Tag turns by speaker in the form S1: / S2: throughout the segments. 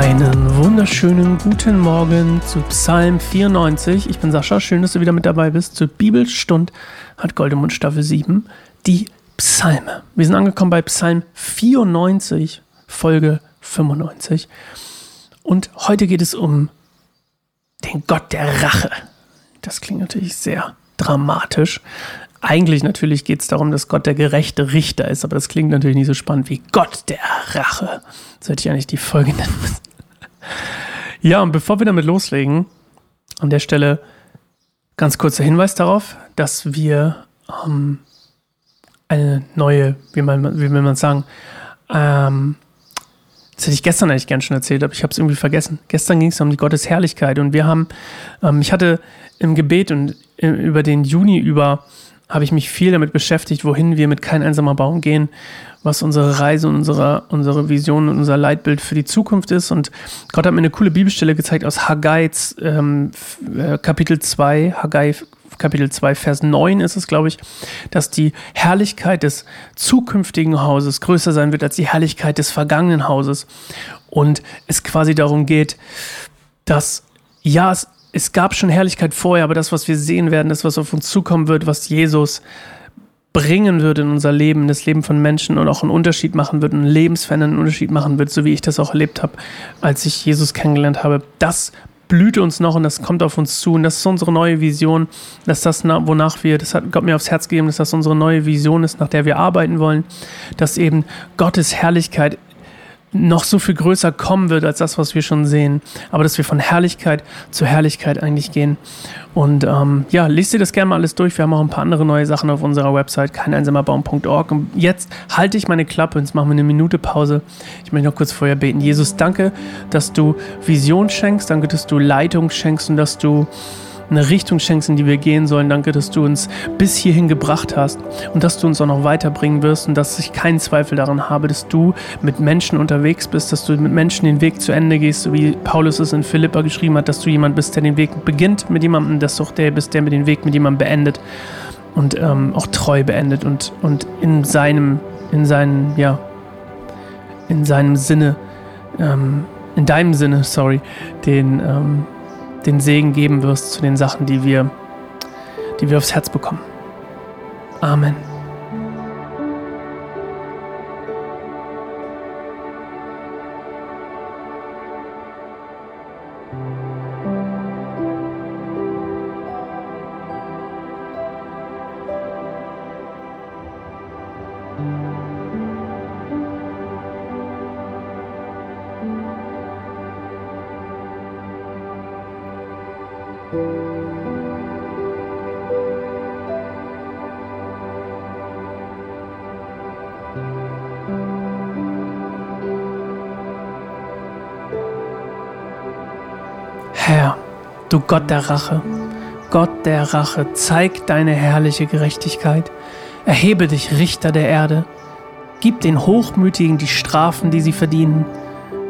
S1: Einen wunderschönen guten Morgen zu Psalm 94. Ich bin Sascha, schön, dass du wieder mit dabei bist. Zur Bibelstund hat Goldemund Staffel 7, die Psalme. Wir sind angekommen bei Psalm 94, Folge 95. Und heute geht es um den Gott der Rache. Das klingt natürlich sehr dramatisch. Eigentlich natürlich geht es darum, dass Gott der gerechte Richter ist, aber das klingt natürlich nicht so spannend wie Gott der Rache. So hätte ich eigentlich die Folge nennen müssen. Ja, und bevor wir damit loslegen, an der Stelle ganz kurzer Hinweis darauf, dass wir ähm, eine neue, wie, man, wie will man sagen, ähm, das hätte ich gestern eigentlich gern schon erzählt, aber ich habe es irgendwie vergessen. Gestern ging es um die Gottesherrlichkeit und wir haben, ähm, ich hatte im Gebet und äh, über den Juni über habe ich mich viel damit beschäftigt, wohin wir mit kein einsamer Baum gehen, was unsere Reise und unsere, unsere Vision und unser Leitbild für die Zukunft ist. Und Gott hat mir eine coole Bibelstelle gezeigt aus Haggai ähm, äh, Kapitel 2, Haggai Kapitel 2, Vers 9 ist es, glaube ich, dass die Herrlichkeit des zukünftigen Hauses größer sein wird als die Herrlichkeit des vergangenen Hauses. Und es quasi darum geht, dass ja, es es gab schon Herrlichkeit vorher, aber das, was wir sehen werden, das, was auf uns zukommen wird, was Jesus bringen wird in unser Leben, das Leben von Menschen und auch einen Unterschied machen wird, einen lebensverändernden Unterschied machen wird, so wie ich das auch erlebt habe, als ich Jesus kennengelernt habe. Das blüht uns noch und das kommt auf uns zu und das ist unsere neue Vision, dass das, wonach wir, das hat Gott mir aufs Herz gegeben, dass das unsere neue Vision ist, nach der wir arbeiten wollen, dass eben Gottes Herrlichkeit noch so viel größer kommen wird als das, was wir schon sehen. Aber dass wir von Herrlichkeit zu Herrlichkeit eigentlich gehen. Und ähm, ja, lest dir das gerne mal alles durch. Wir haben auch ein paar andere neue Sachen auf unserer Website, keineinsamerbaum.org. Und jetzt halte ich meine Klappe und jetzt machen wir eine Minute Pause. Ich möchte noch kurz vorher beten. Jesus, danke, dass du Vision schenkst. Danke, dass du Leitung schenkst und dass du eine Richtung schenkst, in die wir gehen sollen. Danke, dass du uns bis hierhin gebracht hast und dass du uns auch noch weiterbringen wirst und dass ich keinen Zweifel daran habe, dass du mit Menschen unterwegs bist, dass du mit Menschen den Weg zu Ende gehst, so wie Paulus es in Philippa geschrieben hat, dass du jemand bist, der den Weg beginnt mit jemandem, dass du auch der bist, der mit den Weg mit jemandem beendet und ähm, auch treu beendet und, und in seinem, in seinem, ja, in seinem Sinne, ähm, in deinem Sinne, sorry, den, ähm, den Segen geben wirst zu den Sachen, die wir, die wir aufs Herz bekommen. Amen. Herr, du Gott der Rache, Gott der Rache, zeig deine herrliche Gerechtigkeit, erhebe dich Richter der Erde, gib den Hochmütigen die Strafen, die sie verdienen.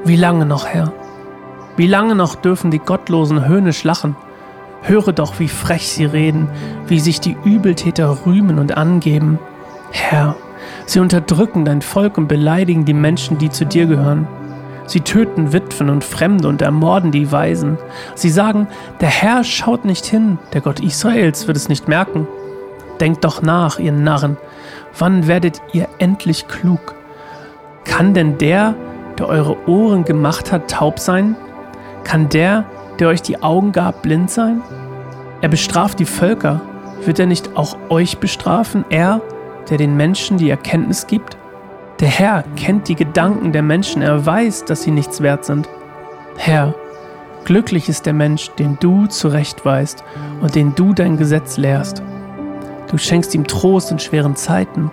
S1: Wie lange noch, Herr? Wie lange noch dürfen die Gottlosen höhnisch lachen? Höre doch, wie frech sie reden, wie sich die Übeltäter rühmen und angeben. Herr, sie unterdrücken dein Volk und beleidigen die Menschen, die zu dir gehören. Sie töten Witwen und Fremde und ermorden die Weisen. Sie sagen, der Herr schaut nicht hin, der Gott Israels wird es nicht merken. Denkt doch nach, ihr Narren, wann werdet ihr endlich klug? Kann denn der, der eure Ohren gemacht hat, taub sein? Kann der, der euch die Augen gab, blind sein? Er bestraft die Völker, wird er nicht auch euch bestrafen, er, der den Menschen die Erkenntnis gibt? Der Herr kennt die Gedanken der Menschen, er weiß, dass sie nichts wert sind. Herr, glücklich ist der Mensch, den du zurechtweist und den du dein Gesetz lehrst. Du schenkst ihm Trost in schweren Zeiten,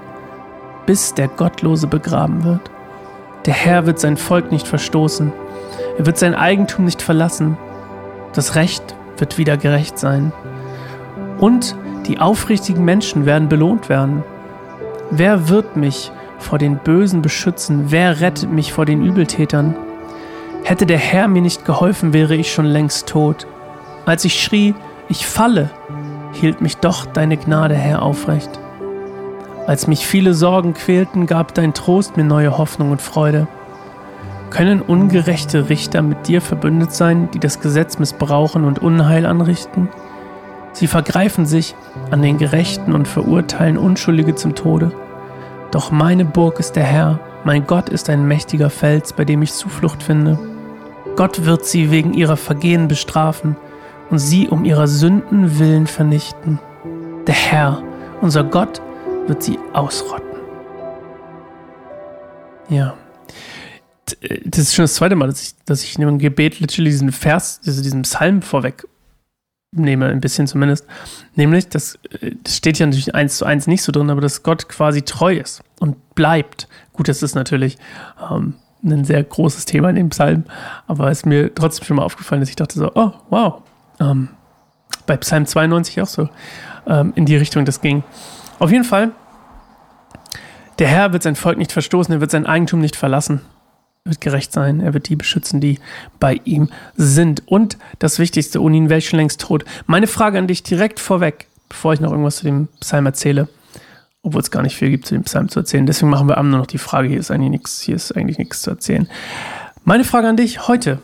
S1: bis der Gottlose begraben wird. Der Herr wird sein Volk nicht verstoßen, er wird sein Eigentum nicht verlassen. Das Recht wird wieder gerecht sein. Und die aufrichtigen Menschen werden belohnt werden. Wer wird mich vor den Bösen beschützen? Wer rettet mich vor den Übeltätern? Hätte der Herr mir nicht geholfen, wäre ich schon längst tot. Als ich schrie, ich falle, hielt mich doch deine Gnade, Herr, aufrecht. Als mich viele Sorgen quälten, gab dein Trost mir neue Hoffnung und Freude. Können ungerechte Richter mit dir verbündet sein, die das Gesetz missbrauchen und Unheil anrichten? Sie vergreifen sich an den Gerechten und verurteilen Unschuldige zum Tode. Doch meine Burg ist der Herr, mein Gott ist ein mächtiger Fels, bei dem ich Zuflucht finde. Gott wird sie wegen ihrer Vergehen bestrafen und sie um ihrer Sünden willen vernichten. Der Herr, unser Gott, wird sie ausrotten. Ja. Äh, das ist schon das zweite Mal, dass ich, dass ich in einem Gebet literally diesen Vers, also diesen Psalm vorweg nehme, ein bisschen zumindest. Nämlich, das, äh, das steht ja natürlich eins zu eins nicht so drin, aber dass Gott quasi treu ist und bleibt. Gut, das ist natürlich ähm, ein sehr großes Thema in dem Psalm, aber es ist mir trotzdem schon mal aufgefallen, dass ich dachte so, oh, wow. Ähm, bei Psalm 92 auch so ähm, in die Richtung das ging. Auf jeden Fall, der Herr wird sein Volk nicht verstoßen, er wird sein Eigentum nicht verlassen. Er wird gerecht sein, er wird die beschützen, die bei ihm sind. Und das Wichtigste, ohne ihn wäre ich schon längst tot. Meine Frage an dich direkt vorweg, bevor ich noch irgendwas zu dem Psalm erzähle, obwohl es gar nicht viel gibt zu dem Psalm zu erzählen. Deswegen machen wir am nur noch die Frage, hier ist eigentlich nichts, hier ist eigentlich nichts zu erzählen. Meine Frage an dich heute.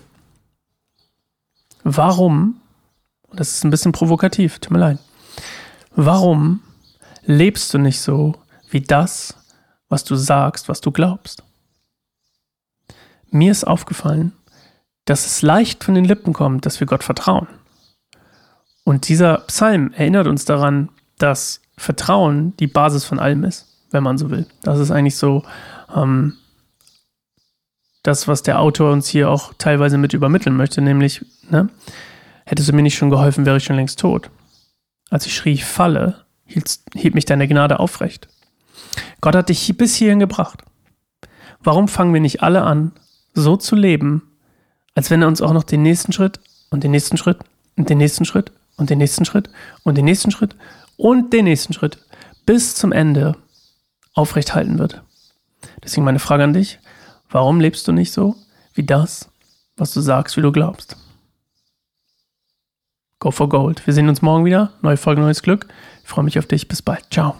S1: Warum, das ist ein bisschen provokativ, tut mir leid, warum lebst du nicht so wie das, was du sagst, was du glaubst? Mir ist aufgefallen, dass es leicht von den Lippen kommt, dass wir Gott vertrauen. Und dieser Psalm erinnert uns daran, dass Vertrauen die Basis von allem ist, wenn man so will. Das ist eigentlich so ähm, das, was der Autor uns hier auch teilweise mit übermitteln möchte, nämlich, ne, hättest du mir nicht schon geholfen, wäre ich schon längst tot. Als ich schrie, ich falle, hielt, hielt mich deine Gnade aufrecht. Gott hat dich bis hierhin gebracht. Warum fangen wir nicht alle an, so zu leben, als wenn er uns auch noch den nächsten Schritt und den nächsten Schritt und den nächsten Schritt und den nächsten Schritt und den nächsten Schritt und den nächsten Schritt bis zum Ende aufrecht halten wird. Deswegen meine Frage an dich, warum lebst du nicht so wie das, was du sagst, wie du glaubst? Go for Gold. Wir sehen uns morgen wieder. Neue Folge, neues Glück. Ich freue mich auf dich. Bis bald. Ciao.